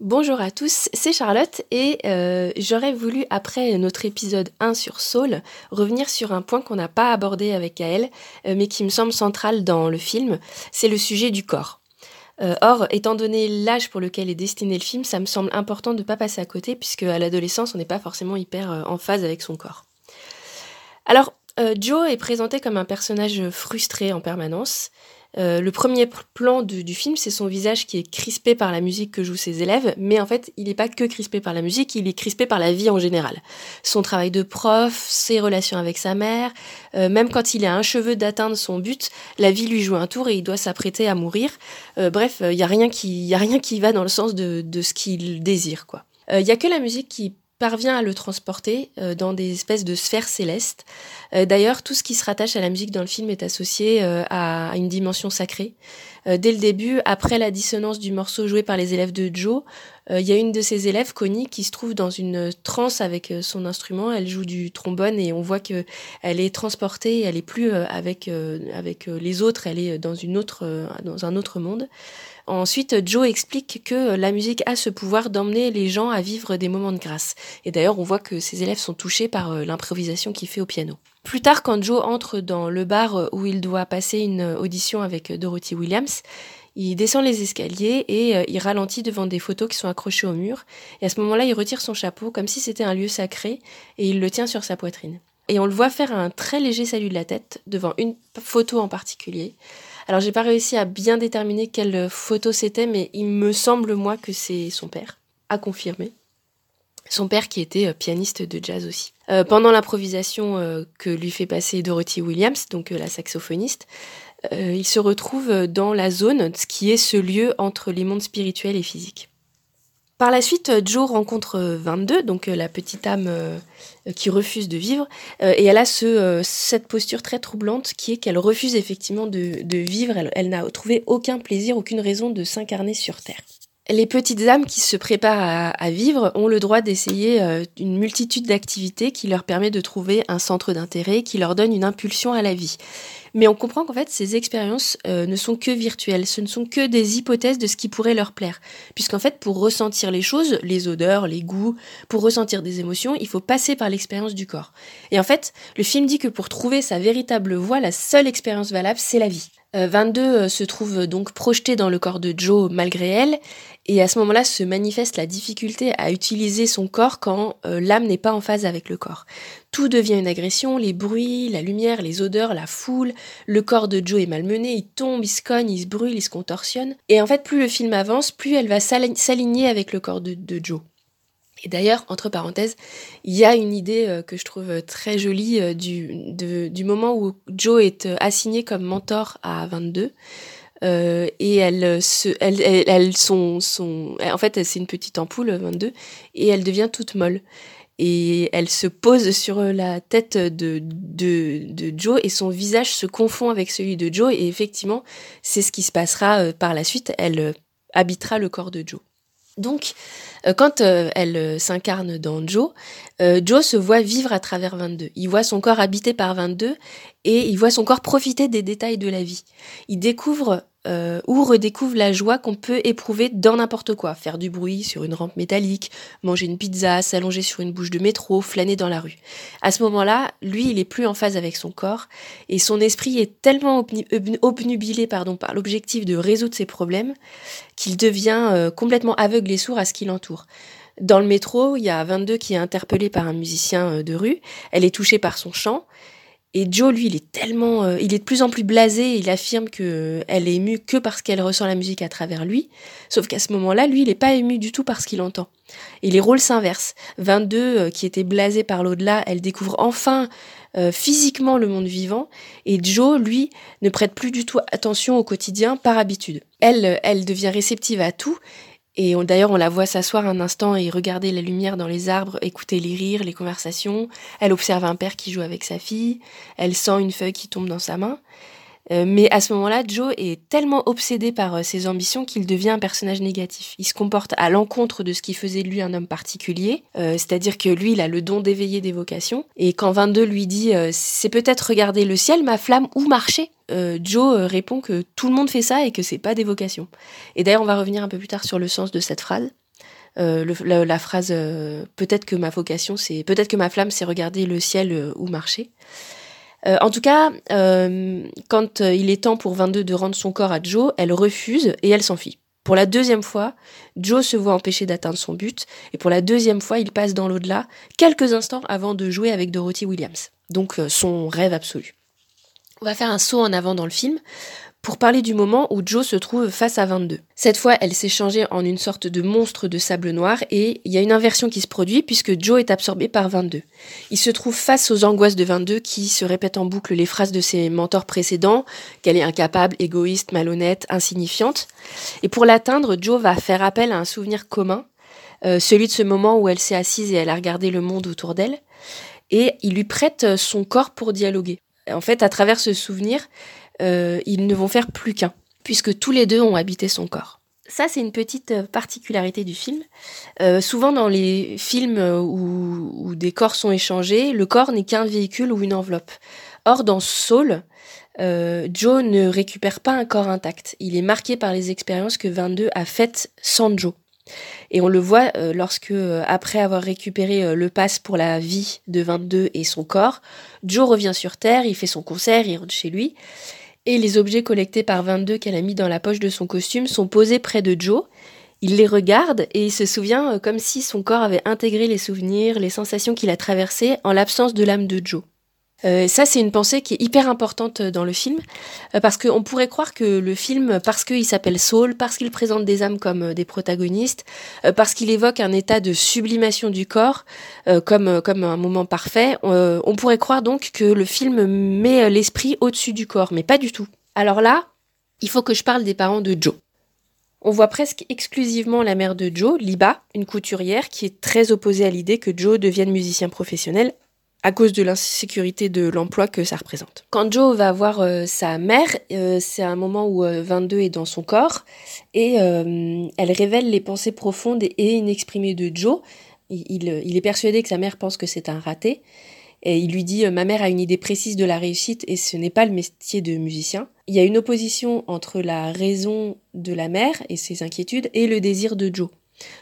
Bonjour à tous, c'est Charlotte et euh, j'aurais voulu, après notre épisode 1 sur Saul, revenir sur un point qu'on n'a pas abordé avec Gaël, euh, mais qui me semble central dans le film, c'est le sujet du corps. Euh, or, étant donné l'âge pour lequel est destiné le film, ça me semble important de ne pas passer à côté, puisque à l'adolescence, on n'est pas forcément hyper en phase avec son corps. Alors, Joe est présenté comme un personnage frustré en permanence, euh, le premier plan du, film, c'est son visage qui est crispé par la musique que jouent ses élèves, mais en fait, il n'est pas que crispé par la musique, il est crispé par la vie en général. Son travail de prof, ses relations avec sa mère, euh, même quand il a un cheveu d'atteindre son but, la vie lui joue un tour et il doit s'apprêter à mourir. Euh, bref, il n'y a, rien qui, a rien qui va dans le sens de, de ce qu'il désire, quoi. Il n'y a que la musique qui parvient à le transporter euh, dans des espèces de sphères célestes. Euh, d'ailleurs, tout ce qui se rattache à la musique dans le film est associé euh, à, une dimension sacrée. dès le début, après la dissonance du morceau joué par les élèves de Joe, il y a une de ses élèves, Connie, qui se trouve dans une transe avec son instrument. Elle joue du trombone et on voit que elle est transportée. Elle est plus avec avec les autres. Elle est dans une autre dans un autre monde. Ensuite, Joe explique que la musique a ce pouvoir d'emmener les gens à vivre des moments de grâce. Et d'ailleurs, on voit que ses élèves sont touchés par euh, l'improvisation qu'il fait au piano. Plus tard, quand Joe entre dans le bar euh, où il doit passer une audition avec Dorothy Williams, il descend les escaliers et euh, il ralentit devant des photos qui sont accrochées au mur. Et à ce moment-là, il retire son chapeau comme si c'était un lieu sacré et il le tient sur sa poitrine. Et on le voit faire un très léger salut de la tête devant une photo en particulier. Alors j'ai pas réussi à bien déterminer quelle photo c'était, mais il me semble moi que c'est son père, à confirmer. Son père qui était euh, pianiste de jazz aussi. Euh, pendant l'improvisation euh, que lui fait passer Dorothy Williams, donc la saxophoniste, il se retrouve dans la zone, ce qui est ce lieu entre les mondes spirituels et physiques. Par la suite, Joe rencontre 22, donc la petite âme qui refuse de vivre, et elle a ce, cette posture très troublante qui est qu'elle refuse effectivement de, vivre, elle, n'a trouvé aucun plaisir, aucune raison de s'incarner sur Terre. Les petites âmes qui se préparent à, vivre ont le droit d'essayer une multitude d'activités qui leur permet de trouver un centre d'intérêt, qui leur donne une impulsion à la vie. Mais on comprend qu'en fait, ces expériences euh, ne sont que virtuelles, ce ne sont que des hypothèses de ce qui pourrait leur plaire. Puisqu'en fait, pour ressentir les choses, les odeurs, les goûts, pour ressentir des émotions, il faut passer par l'expérience du corps. Et en fait, le film dit que pour trouver sa véritable voie, la seule expérience valable, c'est la vie. 22 euh, euh, se trouve donc projetée dans le corps de Joe malgré elle, et à ce moment-là se manifeste la difficulté à utiliser son corps quand l'âme n'est pas en phase avec le corps. Tout devient une agression, les bruits, la lumière, les odeurs, la foule, le corps de Joe est malmené, il tombe, il se cogne, il se brûle, il se contorsionne. Et en fait, plus le film avance, plus elle va s'aligner avec le corps de, Joe. Et d'ailleurs, entre parenthèses, il y a une idée euh, que je trouve très jolie euh, du, moment où Joe est euh, assigné comme mentor à 22. et elle, se, en fait, c'est une petite ampoule, 22, et elle devient toute molle et elle se pose sur la tête de, de, Joe et son visage se confond avec celui de Joe et effectivement c'est ce qui se passera euh, par la suite, elle euh, habitera le corps de Joe. Donc, euh, quand elle s'incarne dans Joe, Joe se voit vivre à travers 22. Il voit son corps habité par 22 et il voit son corps profiter des détails de la vie. Il découvre euh, ou redécouvre la joie qu'on peut éprouver dans n'importe quoi. Faire du bruit sur une rampe métallique, manger une pizza, s'allonger sur une bouche de métro, flâner dans la rue. À ce moment-là, lui, il est plus en phase avec son corps et son esprit est tellement obnubilé par l'objectif de résoudre ses problèmes qu'il devient euh, complètement aveugle et sourd à ce qui l'entoure. Dans le métro, il y a 22 qui est interpellée par un musicien euh, de rue. Elle est touchée par son chant et Joe, lui, il est tellement, euh, il est de plus en plus blasé. Il affirme que euh, elle est émue que parce qu'elle ressent la musique à travers lui. Sauf qu'à ce moment-là, lui, il n'est pas ému du tout par ce qu'il entend. Et les rôles s'inversent. 22, euh, qui était blasé par l'au-delà, elle découvre enfin physiquement le monde vivant. Et Joe, lui, ne prête plus du tout attention au quotidien par habitude. Elle, elle devient réceptive à tout et d'ailleurs, on la voit s'asseoir un instant et regarder la lumière dans les arbres, écouter les rires, les conversations. Elle observe un père qui joue avec sa fille. Elle sent une feuille qui tombe dans sa main. Euh, mais à ce moment-là, Joe est tellement obsédé par euh, ses ambitions qu'il devient un personnage négatif. Il se comporte à l'encontre de ce qui faisait de lui un homme particulier, euh, c'est-à-dire que lui, il a le don d'éveiller des vocations. Et quand 22 lui dit c'est peut-être regarder le ciel, ma flamme, ou marcher Joe répond que tout le monde fait ça et que c'est pas des vocations. Et d'ailleurs, on va revenir un peu plus tard sur le sens de cette phrase. la, phrase peut-être que ma vocation c'est peut-être que ma flamme c'est regarder le ciel ou marcher. En tout cas, quand il est temps pour 22 de rendre son corps à Joe, elle refuse et elle s'enfuit. Pour la deuxième fois, Joe se voit empêché d'atteindre son but, et pour la deuxième fois, il passe dans l'au-delà, quelques instants avant de jouer avec Dorothy Williams. Donc son rêve absolu. On va faire un saut en avant dans le film pour parler du moment où Joe se trouve face à 22. Cette fois, elle s'est changée en une sorte de monstre de sable noir et il y a une inversion qui se produit puisque Joe est absorbé par 22. Il se trouve face aux angoisses de 22 qui se répètent en boucle les phrases de ses mentors précédents, qu'elle est incapable, égoïste, malhonnête, insignifiante. Et pour l'atteindre, Joe va faire appel à un souvenir commun, euh, celui de ce moment où elle s'est assise et elle a regardé le monde autour d'elle, et il lui prête son corps pour dialoguer. En fait, à travers ce souvenir, euh, ils ne vont faire plus qu'un, puisque tous les deux ont habité son corps. Ça, c'est une petite euh, particularité du film. Euh, souvent, dans les films où, des corps sont échangés, le corps n'est qu'un véhicule ou une enveloppe. Or, dans Soul, Joe ne récupère pas un corps intact. Il est marqué par les expériences que 22 a faites sans Joe. Et on le voit lorsque, après avoir récupéré le pass pour la vie de 22 et son corps, Joe revient sur Terre, il fait son concert, il rentre chez lui, et les objets collectés par 22 qu'elle a mis dans la poche de son costume sont posés près de Joe. Il les regarde et il se souvient euh, comme si son corps avait intégré les souvenirs, les sensations qu'il a traversées en l'absence de l'âme de Joe. Euh, ça, c'est une pensée qui est hyper importante dans le film, euh, parce qu'on pourrait croire que le film, parce qu'il s'appelle Soul, parce qu'il présente des âmes comme des protagonistes, parce qu'il évoque un état de sublimation du corps comme, comme un moment parfait, on pourrait croire donc que le film met l'esprit au-dessus du corps, mais pas du tout. Alors là, il faut que je parle des parents de Joe. On voit presque exclusivement la mère de Joe, Liba, une couturière qui est très opposée à l'idée que Joe devienne musicien professionnel à cause de l'insécurité de l'emploi que ça représente. Quand Joe va voir euh, sa mère, euh, c'est un moment où 22 euh, est dans son corps et elle révèle les pensées profondes et inexprimées de Joe. Il, il, est persuadé que sa mère pense que c'est un raté et il lui dit Ma mère a une idée précise de la réussite et ce n'est pas le métier de musicien. Il y a une opposition entre la raison de la mère et ses inquiétudes et le désir de Joe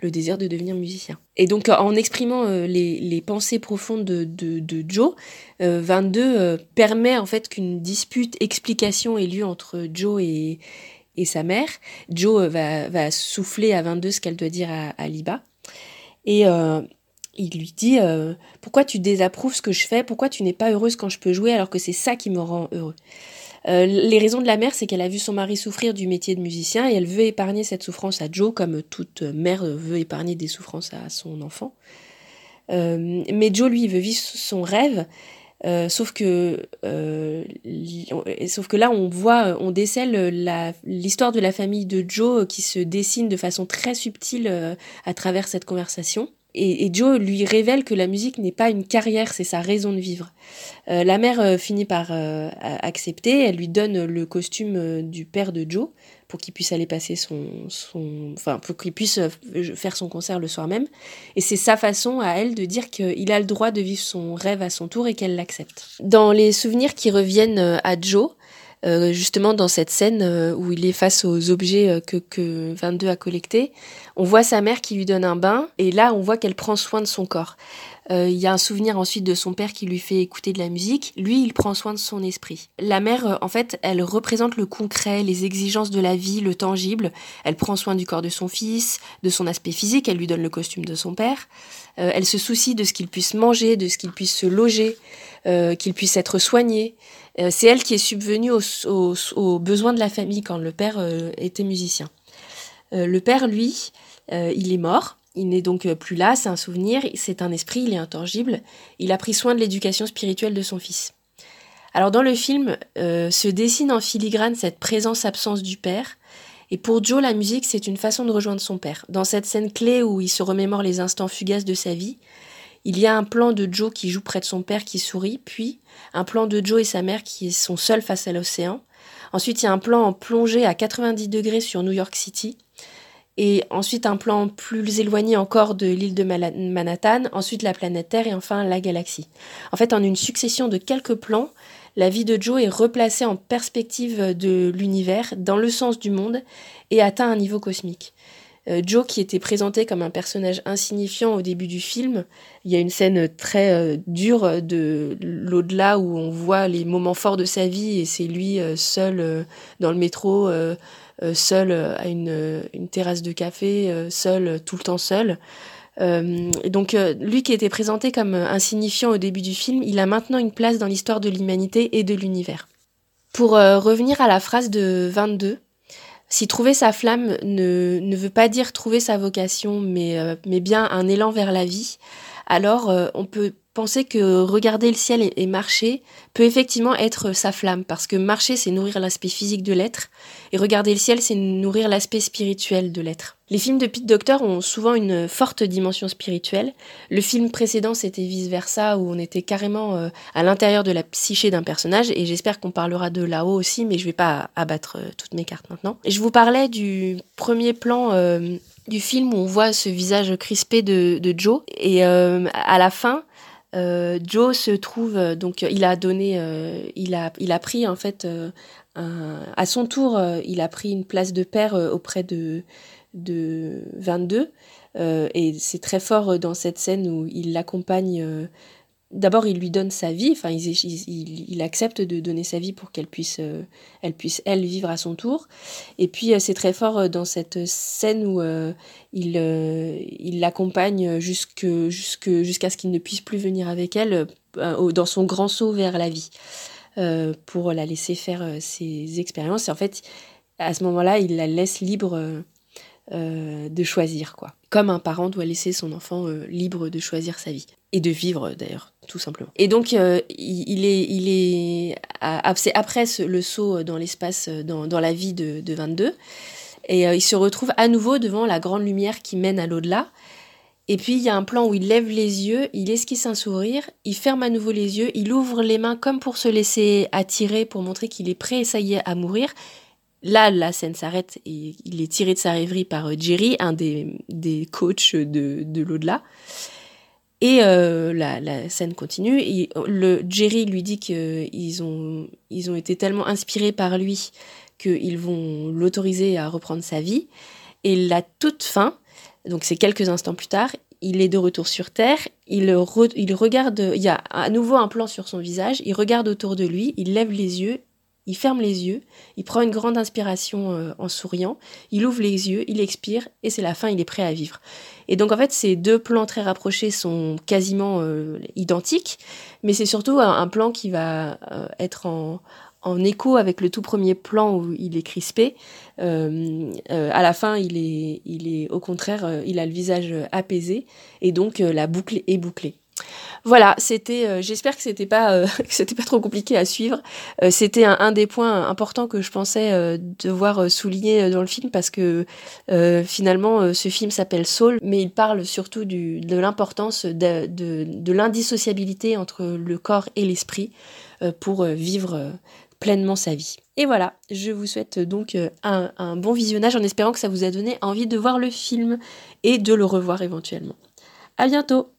le désir de devenir musicien. Et donc en exprimant euh, les, pensées profondes de, Joe, 22 euh, euh, permet en fait qu'une dispute explication ait lieu entre Joe et, sa mère. Joe va, souffler à 22 ce qu'elle doit dire à, Liba. Et il lui dit Pourquoi tu désapprouves ce que je fais? Pourquoi tu n'es pas heureuse quand je peux jouer alors que c'est ça qui me rend heureux? Euh, les raisons de la mère, c'est qu'elle a vu son mari souffrir du métier de musicien et elle veut épargner cette souffrance à Joe, comme toute mère veut épargner des souffrances à son enfant. Euh, mais Joe, lui, veut vivre son rêve. Euh, sauf que sauf que là on voit on décèle l'histoire de la famille de Joe qui se dessine de façon très subtile à travers cette conversation et, Joe lui révèle que la musique n'est pas une carrière, c'est sa raison de vivre. Euh, la mère euh, finit par euh, accepter, elle lui donne le costume du père de Joe pour qu'il puisse aller passer son, son enfin pour qu'il puisse faire son concert le soir même. Et c'est sa façon à elle de dire qu'il a le droit de vivre son rêve à son tour et qu'elle l'accepte. Dans les souvenirs qui reviennent à Joe, euh, justement dans cette scène euh, où il est face aux objets euh, que, que 22 a collectés, on voit sa mère qui lui donne un bain et là on voit qu'elle prend soin de son corps. Il y a un souvenir ensuite de son père qui lui fait écouter de la musique. Lui, il prend soin de son esprit. La mère, en fait, elle représente le concret, les exigences de la vie, le tangible. Elle prend soin du corps de son fils, de son aspect physique. Elle lui donne le costume de son père. elle se soucie de ce qu'il puisse manger, de ce qu'il puisse se loger, qu'il puisse être soigné. Euh, c'est elle qui est subvenue aux, besoins de la famille quand le père euh, était musicien. Euh, le père, lui, il est mort. Il n'est donc plus là, c'est un souvenir, c'est un esprit, il est intangible. Il a pris soin de l'éducation spirituelle de son fils. Alors dans le film se dessine en filigrane cette présence-absence du père. Et pour Joe, la musique, c'est une façon de rejoindre son père. Dans cette scène clé où il se remémore les instants fugaces de sa vie, il y a un plan de Joe qui joue près de son père qui sourit, puis un plan de Joe et sa mère qui sont seuls face à l'océan. Ensuite, il y a un plan en plongée à 90 degrés sur New York City. Et ensuite, un plan plus éloigné encore de l'île de Manhattan. Ensuite, la planète Terre et enfin la galaxie. En fait, en une succession de quelques plans, la vie de Joe est replacée en perspective de l'univers, dans le sens du monde, et atteint un niveau cosmique. Joe qui était présenté comme un personnage insignifiant au début du film, il y a une scène très dure de l'au-delà où on voit les moments forts de sa vie et c'est lui seul dans le métro, seul à une, terrasse de café, seul tout le temps seul. Euh, donc lui qui était présenté comme insignifiant au début du film, il a maintenant une place dans l'histoire de l'humanité et de l'univers. Pour revenir à la phrase de 22, si trouver sa flamme ne, veut pas dire trouver sa vocation, mais, euh, mais bien un élan vers la vie, alors euh, on peut penser que regarder le ciel et, marcher peut effectivement être sa flamme, parce que marcher, c'est nourrir l'aspect physique de l'être, et regarder le ciel, c'est nourrir l'aspect spirituel de l'être. Les films de Pete Docter ont souvent une forte dimension spirituelle. Le film précédent, c'était vice-versa, où on était carrément euh, à l'intérieur de la psyché d'un personnage, et j'espère qu'on parlera de là-haut aussi, mais je vais pas abattre euh, toutes mes cartes maintenant. Et je vous parlais du premier plan euh, du film où on voit ce visage crispé de, Joe, et à la fin, euh, Joe se trouve euh, donc il a donné, euh, il a il a pris en fait à son tour, il a pris une place de père auprès de de 22 et c'est très fort dans cette scène où il l'accompagne d'abord il lui donne sa vie, enfin il, accepte de donner sa vie pour qu'elle puisse, euh, elle puisse elle vivre à son tour. Et puis euh, c'est très fort euh, dans cette scène où il, l'accompagne jusqu'à ce qu'il ne puisse plus venir avec elle dans son grand saut vers la vie pour la laisser faire ses expériences. Et en fait, à ce moment-là, il la laisse libre de choisir quoi. Comme un parent doit laisser son enfant libre de choisir sa vie et de vivre d'ailleurs tout simplement. Et donc euh, il, est il est c'est après le saut dans l'espace dans, dans, la vie de, de 22 et euh, il se retrouve à nouveau devant la grande lumière qui mène à l'au-delà. Et puis il y a un plan où il lève les yeux, il esquisse un sourire, il ferme à nouveau les yeux, il ouvre les mains comme pour se laisser attirer pour montrer qu'il est prêt, ça y est, à mourir. Là, la scène s'arrête et il est tiré de sa rêverie par euh, Jerry, un des, des coachs de, de l'au-delà. Et euh, la, scène continue. Et le Jerry lui dit qu'ils ont, ils ont été tellement inspirés par lui qu'ils vont l'autoriser à reprendre sa vie. Et la toute fin, donc c'est quelques instants plus tard, il est de retour sur Terre, il, il regarde, il y a à nouveau un plan sur son visage, il regarde autour de lui, il lève les yeux il ferme les yeux, il prend une grande inspiration euh, en souriant, il ouvre les yeux, il expire et c'est la fin, il est prêt à vivre. Et donc en fait, ces deux plans très rapprochés sont quasiment euh, identiques, mais c'est surtout un, plan qui va euh, être en, écho avec le tout premier plan où il est crispé. à la fin, il est, il est au contraire, il a le visage apaisé et donc la boucle est bouclée. Voilà, c'était. Euh, j'espère que c'était pas euh, pas trop compliqué à suivre. Euh, c'était un, des points importants que je pensais devoir souligner dans le film parce que finalement ce film s'appelle Soul, mais il parle surtout de l'importance de, l'indissociabilité entre le corps et l'esprit pour vivre pleinement sa vie. Et voilà, je vous souhaite donc un, un bon visionnage en espérant que ça vous a donné envie de voir le film et de le revoir éventuellement. À bientôt!